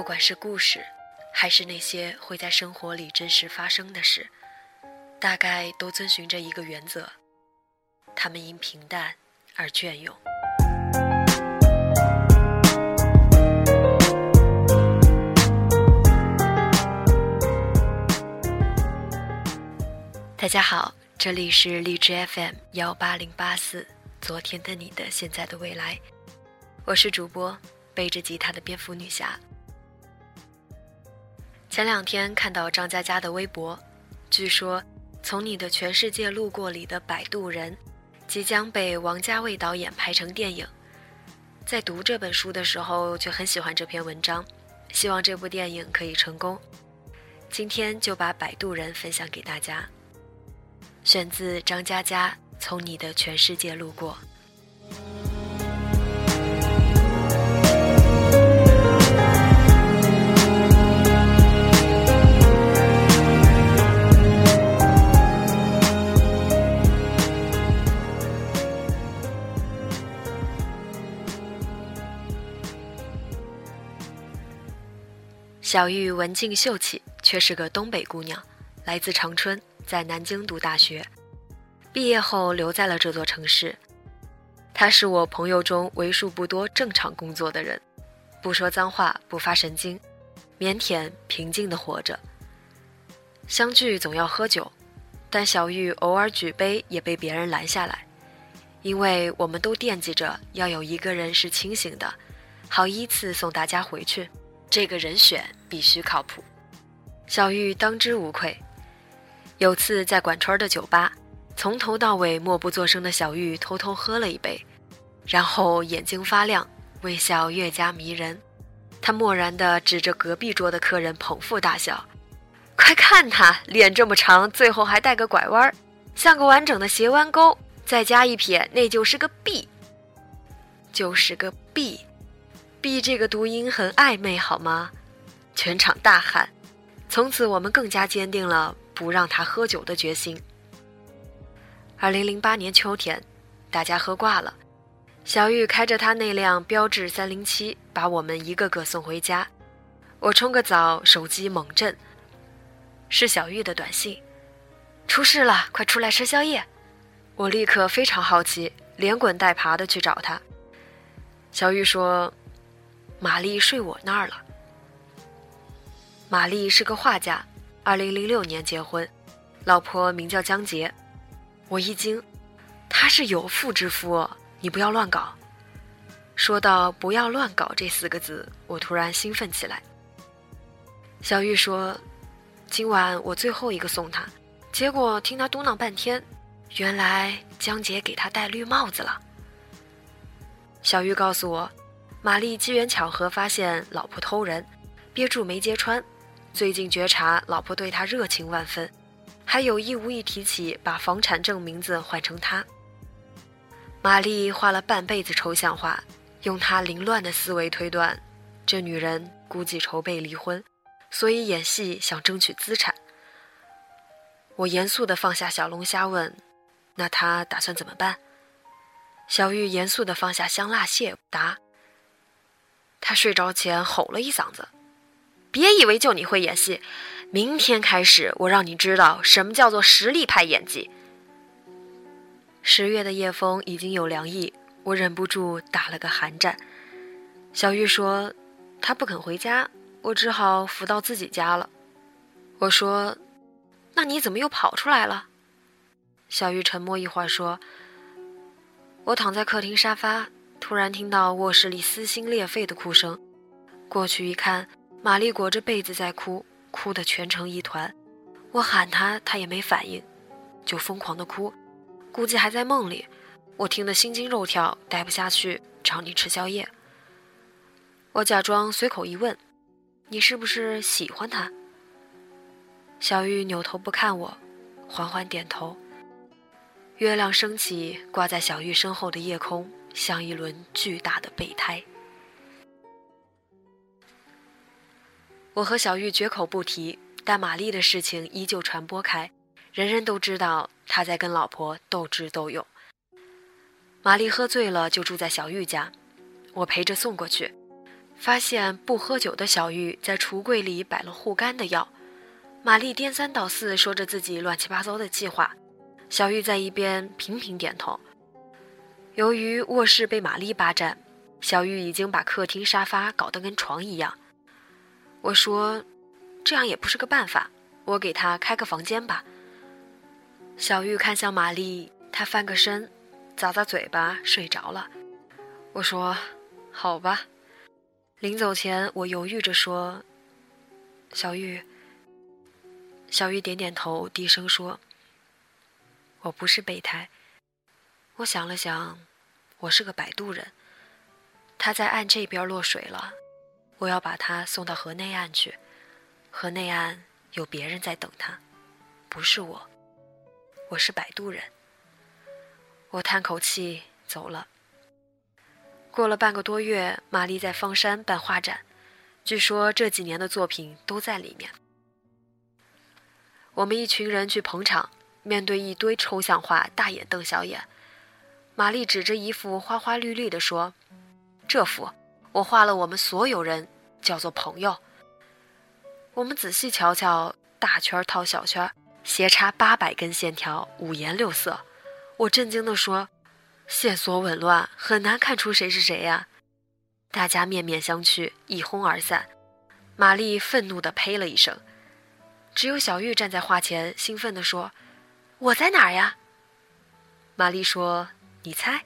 不管是故事，还是那些会在生活里真实发生的事，大概都遵循着一个原则：他们因平淡而隽永。大家好，这里是荔枝 FM 幺八零八四，昨天的你的现在的未来，我是主播背着吉他的蝙蝠女侠。前两天看到张嘉佳的微博，据说《从你的全世界路过》里的摆渡人，即将被王家卫导演拍成电影。在读这本书的时候，就很喜欢这篇文章，希望这部电影可以成功。今天就把摆渡人分享给大家。选自张嘉佳《从你的全世界路过》。小玉文静秀气，却是个东北姑娘，来自长春。在南京读大学，毕业后留在了这座城市。她是我朋友中为数不多正常工作的人，不说脏话，不发神经，腼腆平静地活着。相聚总要喝酒，但小玉偶尔举杯也被别人拦下来，因为我们都惦记着要有一个人是清醒的，好依次送大家回去。这个人选必须靠谱。小玉当之无愧。有次在管川的酒吧，从头到尾默不作声的小玉偷偷喝了一杯，然后眼睛发亮，微笑越加迷人。他漠然地指着隔壁桌的客人捧腹大笑：“快看他脸这么长，最后还带个拐弯，像个完整的斜弯钩，再加一撇，那就是个 B。就是个 B B 这个读音很暧昧，好吗？”全场大喊。从此，我们更加坚定了。不让他喝酒的决心。二零零八年秋天，大家喝挂了，小玉开着他那辆标致三零七，把我们一个个送回家。我冲个澡，手机猛震，是小玉的短信：“出事了，快出来吃宵夜！”我立刻非常好奇，连滚带爬的去找他。小玉说：“玛丽睡我那儿了。”玛丽是个画家。二零零六年结婚，老婆名叫江杰。我一惊，他是有妇之夫，你不要乱搞。说到“不要乱搞”这四个字，我突然兴奋起来。小玉说：“今晚我最后一个送他。”结果听他嘟囔半天，原来江杰给他戴绿帽子了。小玉告诉我，玛丽机缘巧合发现老婆偷人，憋住没揭穿。最近觉察老婆对他热情万分，还有意无意提起把房产证名字换成他。玛丽画了半辈子抽象画，用她凌乱的思维推断，这女人估计筹备离婚，所以演戏想争取资产。我严肃地放下小龙虾问：“那她打算怎么办？”小玉严肃地放下香辣蟹答：“他睡着前吼了一嗓子。”别以为就你会演戏，明天开始我让你知道什么叫做实力派演技。十月的夜风已经有凉意，我忍不住打了个寒战。小玉说，她不肯回家，我只好扶到自己家了。我说，那你怎么又跑出来了？小玉沉默一会儿说，我躺在客厅沙发，突然听到卧室里撕心裂肺的哭声，过去一看。玛丽裹着被子在哭，哭得蜷成一团。我喊她，她也没反应，就疯狂的哭，估计还在梦里。我听得心惊肉跳，待不下去，找你吃宵夜。我假装随口一问：“你是不是喜欢他？”小玉扭头不看我，缓缓点头。月亮升起，挂在小玉身后的夜空，像一轮巨大的备胎。我和小玉绝口不提，但玛丽的事情依旧传播开，人人都知道他在跟老婆斗智斗勇。玛丽喝醉了，就住在小玉家，我陪着送过去。发现不喝酒的小玉在橱柜里摆了护肝的药。玛丽颠三倒四说着自己乱七八糟的计划，小玉在一边频频点头。由于卧室被玛丽霸占，小玉已经把客厅沙发搞得跟床一样。我说：“这样也不是个办法，我给她开个房间吧。”小玉看向玛丽，她翻个身，咂咂嘴巴，睡着了。我说：“好吧。”临走前，我犹豫着说：“小玉。”小玉点点头，低声说：“我不是备胎。”我想了想，我是个摆渡人。他在岸这边落水了，我要把他送到河内岸去。河内岸有别人在等他，不是我。我是摆渡人。我叹口气走了。过了半个多月，玛丽在方山办画展，据说这几年的作品都在里面。我们一群人去捧场，面对一堆抽象画，大眼瞪小眼。玛丽指着一幅花花绿绿的说：“这幅我画了，我们所有人叫做朋友。”我们仔细瞧瞧，大圈套小圈，斜插八百根线条，五颜六色。我震惊地说：“线索紊乱，很难看出谁是谁呀！”大家面面相觑，一哄而散。玛丽愤怒地呸了一声，只有小玉站在画前，兴奋地说：“我在哪儿呀？”玛丽说。你猜？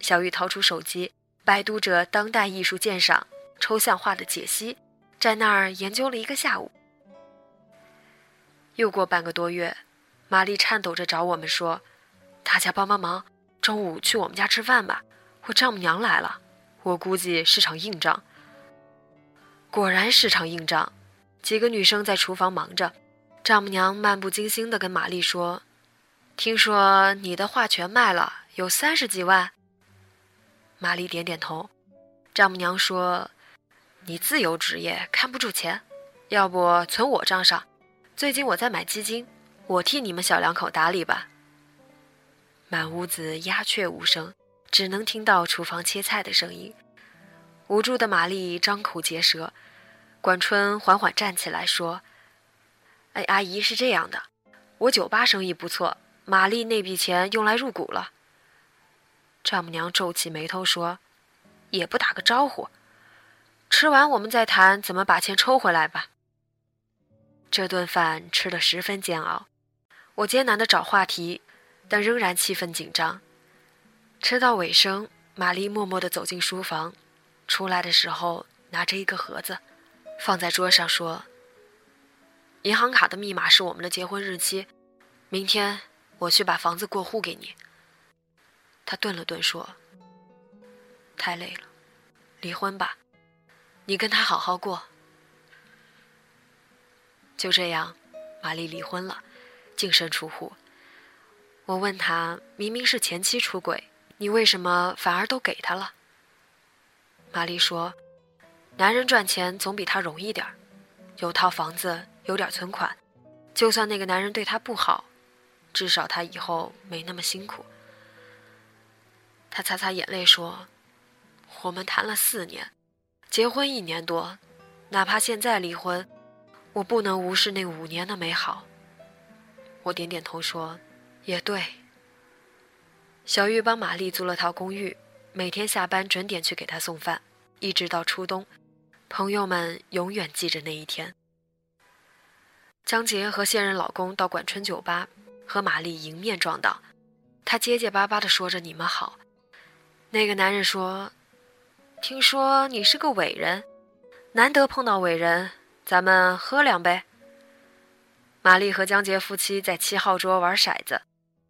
小玉掏出手机，百度着当代艺术鉴赏、抽象画的解析，在那儿研究了一个下午。又过半个多月，玛丽颤抖着找我们说：“大家帮帮忙，中午去我们家吃饭吧，我丈母娘来了。我估计是场硬仗。”果然是场硬仗，几个女生在厨房忙着，丈母娘漫不经心地跟玛丽说。听说你的画全卖了，有三十几万。玛丽点点头。丈母娘说：“你自由职业，看不住钱，要不存我账上？最近我在买基金，我替你们小两口打理吧。”满屋子鸦雀无声，只能听到厨房切菜的声音。无助的玛丽张口结舌。管春缓缓站起来说：“哎，阿姨是这样的，我酒吧生意不错。”玛丽那笔钱用来入股了。丈母娘皱起眉头说：“也不打个招呼，吃完我们再谈怎么把钱抽回来吧。”这顿饭吃得十分煎熬，我艰难地找话题，但仍然气氛紧张。吃到尾声，玛丽默默地走进书房，出来的时候拿着一个盒子，放在桌上说：“银行卡的密码是我们的结婚日期，明天。”我去把房子过户给你。他顿了顿说：“太累了，离婚吧，你跟他好好过。”就这样，玛丽离婚了，净身出户。我问他：“明明是前妻出轨，你为什么反而都给他了？”玛丽说：“男人赚钱总比他容易点儿，有套房子，有点存款，就算那个男人对他不好。”至少他以后没那么辛苦。他擦擦眼泪说：“我们谈了四年，结婚一年多，哪怕现在离婚，我不能无视那五年的美好。”我点点头说：“也对。”小玉帮玛丽租了套公寓，每天下班准点去给她送饭，一直到初冬。朋友们永远记着那一天。江杰和现任老公到管春酒吧。和玛丽迎面撞到，他结结巴巴地说着：“你们好。”那个男人说：“听说你是个伟人，难得碰到伟人，咱们喝两杯。”玛丽和江杰夫妻在七号桌玩骰子，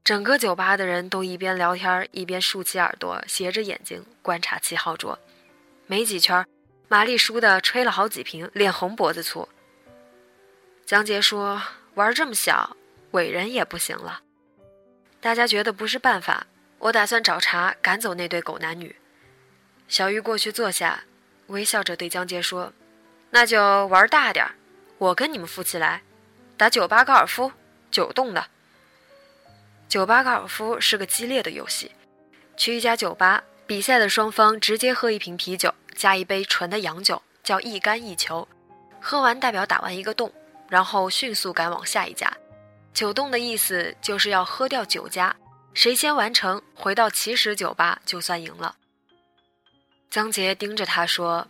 整个酒吧的人都一边聊天一边竖起耳朵，斜着眼睛观察七号桌。没几圈，玛丽输的吹了好几瓶，脸红脖子粗。江杰说：“玩这么小。”伟人也不行了，大家觉得不是办法。我打算找茬赶走那对狗男女。小玉过去坐下，微笑着对江杰说：“那就玩大点儿，我跟你们夫妻来打酒吧高尔夫，九洞的。酒吧高尔夫是个激烈的游戏。去一家酒吧，比赛的双方直接喝一瓶啤酒加一杯纯的洋酒，叫一杆一球。喝完代表打完一个洞，然后迅速赶往下一家。九洞的意思就是要喝掉九家，谁先完成回到起始酒吧就算赢了。江杰盯着他说：“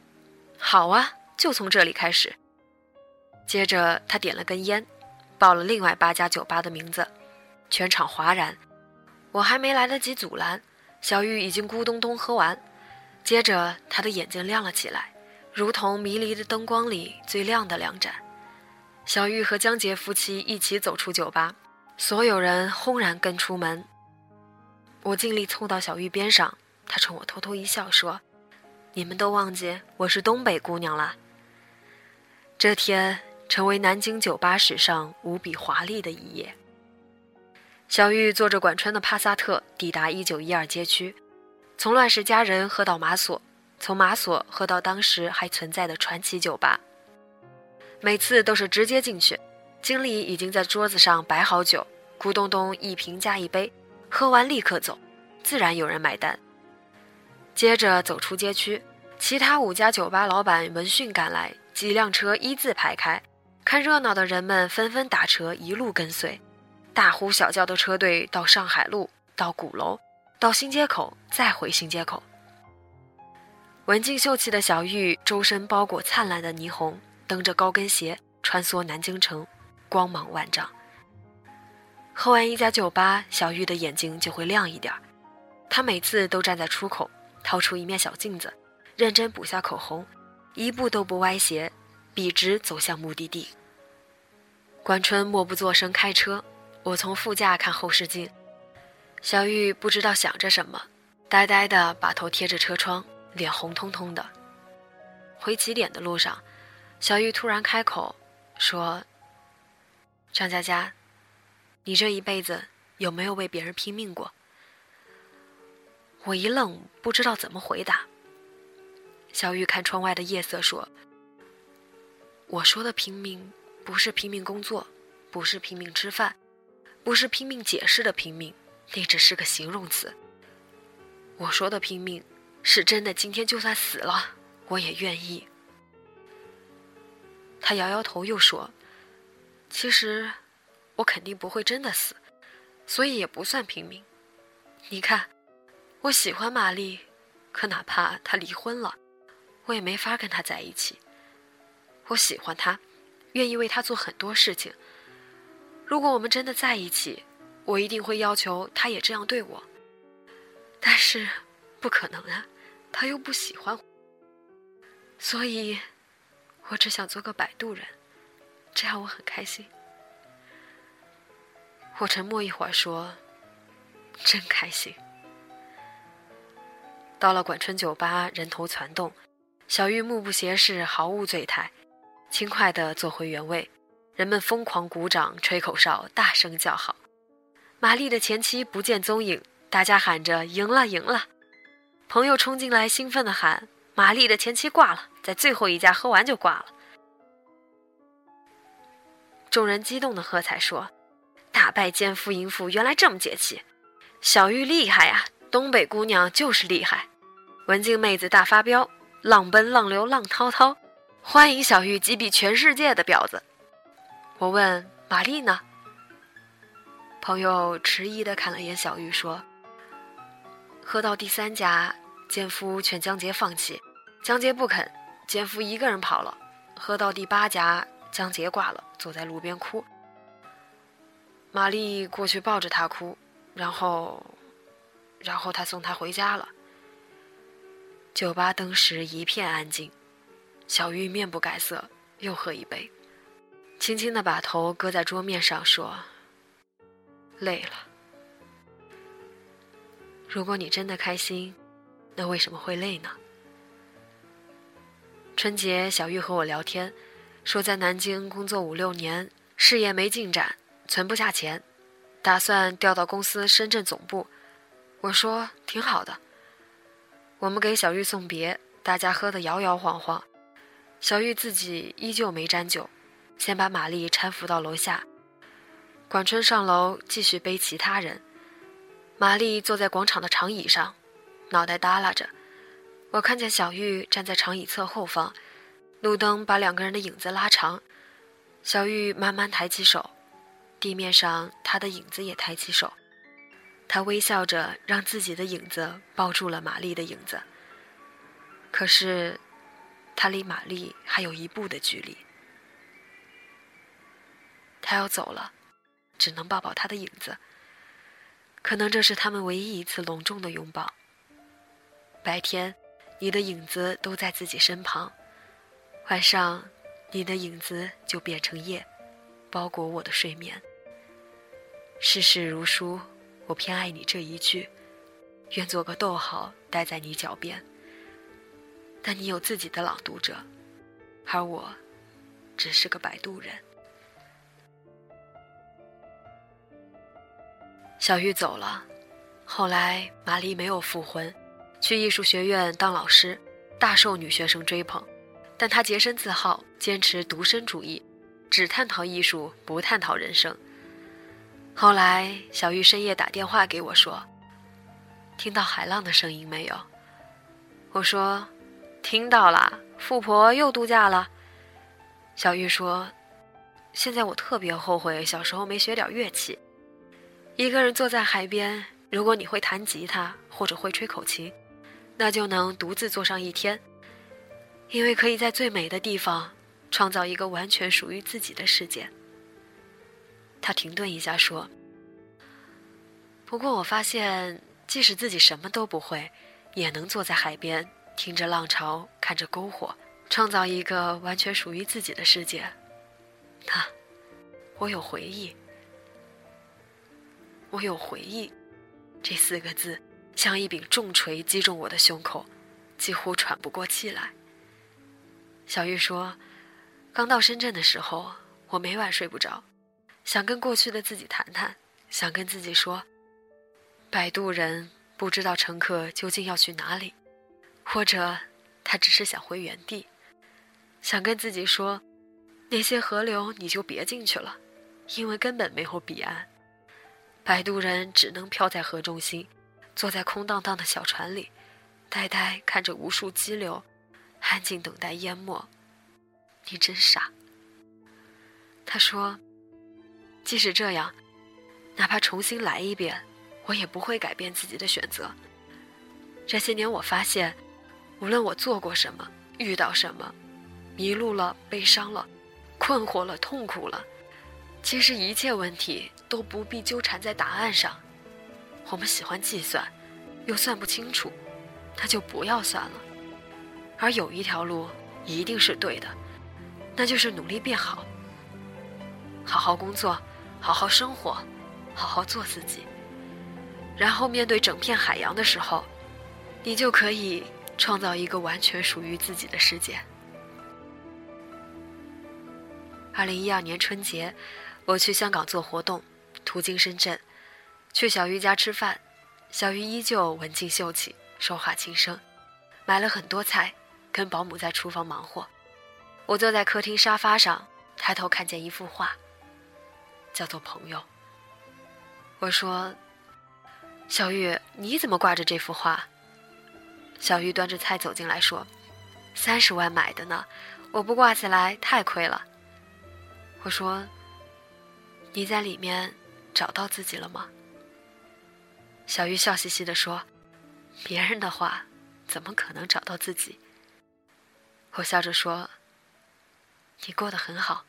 好啊，就从这里开始。”接着他点了根烟，报了另外八家酒吧的名字，全场哗然。我还没来得及阻拦，小玉已经咕咚咚喝完。接着他的眼睛亮了起来，如同迷离的灯光里最亮的两盏。小玉和江杰夫妻一起走出酒吧，所有人轰然跟出门。我尽力凑到小玉边上，她冲我偷偷一笑，说：“你们都忘记我是东北姑娘了。”这天成为南京酒吧史上无比华丽的一页。小玉坐着管川的帕萨特抵达一九一二街区，从乱世佳人喝到马索，从马索喝到当时还存在的传奇酒吧。每次都是直接进去，经理已经在桌子上摆好酒，咕咚咚一瓶加一杯，喝完立刻走，自然有人买单。接着走出街区，其他五家酒吧老板闻讯赶来，几辆车一字排开，看热闹的人们纷纷打车一路跟随，大呼小叫的车队到上海路，到鼓楼，到新街口，再回新街口。文静秀气的小玉，周身包裹灿烂的霓虹。蹬着高跟鞋穿梭南京城，光芒万丈。喝完一家酒吧，小玉的眼睛就会亮一点儿。她每次都站在出口，掏出一面小镜子，认真补下口红，一步都不歪斜，笔直走向目的地。关春默不作声开车，我从副驾看后视镜。小玉不知道想着什么，呆呆的把头贴着车窗，脸红彤彤的。回起点的路上。小玉突然开口说：“张佳佳，你这一辈子有没有为别人拼命过？”我一愣，不知道怎么回答。小玉看窗外的夜色说：“我说的拼命，不是拼命工作，不是拼命吃饭，不是拼命解释的拼命，那只是个形容词。我说的拼命，是真的，今天就算死了，我也愿意。”他摇摇头，又说：“其实，我肯定不会真的死，所以也不算平民。你看，我喜欢玛丽，可哪怕她离婚了，我也没法跟她在一起。我喜欢她，愿意为她做很多事情。如果我们真的在一起，我一定会要求她也这样对我。但是，不可能啊，她又不喜欢，所以。”我只想做个摆渡人，这样我很开心。我沉默一会儿，说：“真开心。”到了管春酒吧，人头攒动，小玉目不斜视，毫无醉态，轻快地坐回原位。人们疯狂鼓掌、吹口哨、大声叫好。玛丽的前妻不见踪影，大家喊着“赢了，赢了”。朋友冲进来，兴奋地喊。玛丽的前妻挂了，在最后一家喝完就挂了。众人激动的喝彩说：“打败奸夫淫妇，原来这么解气！小玉厉害呀，东北姑娘就是厉害。文静妹子大发飙，浪奔浪流浪滔滔，欢迎小玉击毙全世界的婊子。”我问玛丽呢？朋友迟疑的看了眼小玉，说：“喝到第三家，奸夫劝江杰放弃。”江杰不肯，奸夫一个人跑了。喝到第八家，江杰挂了，坐在路边哭。玛丽过去抱着他哭，然后，然后他送他回家了。酒吧当时一片安静，小玉面不改色，又喝一杯，轻轻的把头搁在桌面上说：“累了。如果你真的开心，那为什么会累呢？”春节，小玉和我聊天，说在南京工作五六年，事业没进展，存不下钱，打算调到公司深圳总部。我说挺好的。我们给小玉送别，大家喝得摇摇晃晃，小玉自己依旧没沾酒，先把玛丽搀扶到楼下。管春上楼继续背其他人，玛丽坐在广场的长椅上，脑袋耷拉着。我看见小玉站在长椅侧后方，路灯把两个人的影子拉长。小玉慢慢抬起手，地面上她的影子也抬起手。她微笑着，让自己的影子抱住了玛丽的影子。可是，她离玛丽还有一步的距离。他要走了，只能抱抱他的影子。可能这是他们唯一一次隆重的拥抱。白天，你的影子都在自己身旁；晚上，你的影子就变成夜，包裹我的睡眠。世事如书，我偏爱你这一句，愿做个逗号，待在你脚边。但你有自己的朗读者，而我，只是个摆渡人。小玉走了，后来玛丽没有复婚，去艺术学院当老师，大受女学生追捧。但她洁身自好，坚持独身主义，只探讨艺术，不探讨人生。后来，小玉深夜打电话给我说：“听到海浪的声音没有？”我说：“听到了，富婆又度假了。”小玉说：“现在我特别后悔小时候没学点乐器。”一个人坐在海边，如果你会弹吉他或者会吹口琴，那就能独自坐上一天，因为可以在最美的地方创造一个完全属于自己的世界。他停顿一下说：“不过我发现，即使自己什么都不会，也能坐在海边，听着浪潮，看着篝火，创造一个完全属于自己的世界。那，我有回忆。”我有回忆，这四个字像一柄重锤击中我的胸口，几乎喘不过气来。小玉说：“刚到深圳的时候，我每晚睡不着，想跟过去的自己谈谈，想跟自己说，摆渡人不知道乘客究竟要去哪里，或者他只是想回原地，想跟自己说，那些河流你就别进去了，因为根本没有彼岸。”摆渡人只能漂在河中心，坐在空荡荡的小船里，呆呆看着无数激流，安静等待淹没。你真傻。他说：“即使这样，哪怕重新来一遍，我也不会改变自己的选择。这些年，我发现，无论我做过什么，遇到什么，迷路了，悲伤了，困惑了，痛苦了。”其实一切问题都不必纠缠在答案上。我们喜欢计算，又算不清楚，那就不要算了。而有一条路一定是对的，那就是努力变好，好好工作，好好生活，好好做自己。然后面对整片海洋的时候，你就可以创造一个完全属于自己的世界。二零一二年春节。我去香港做活动，途经深圳，去小玉家吃饭。小玉依旧文静秀气，说话轻声，买了很多菜，跟保姆在厨房忙活。我坐在客厅沙发上，抬头看见一幅画，叫做《朋友》。我说：“小玉，你怎么挂着这幅画？”小玉端着菜走进来说：“三十万买的呢，我不挂起来太亏了。”我说。你在里面找到自己了吗？小玉笑嘻嘻地说：“别人的话，怎么可能找到自己？”我笑着说：“你过得很好。”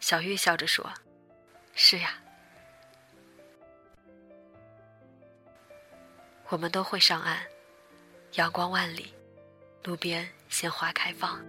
小玉笑着说：“是呀，我们都会上岸，阳光万里，路边鲜花开放。”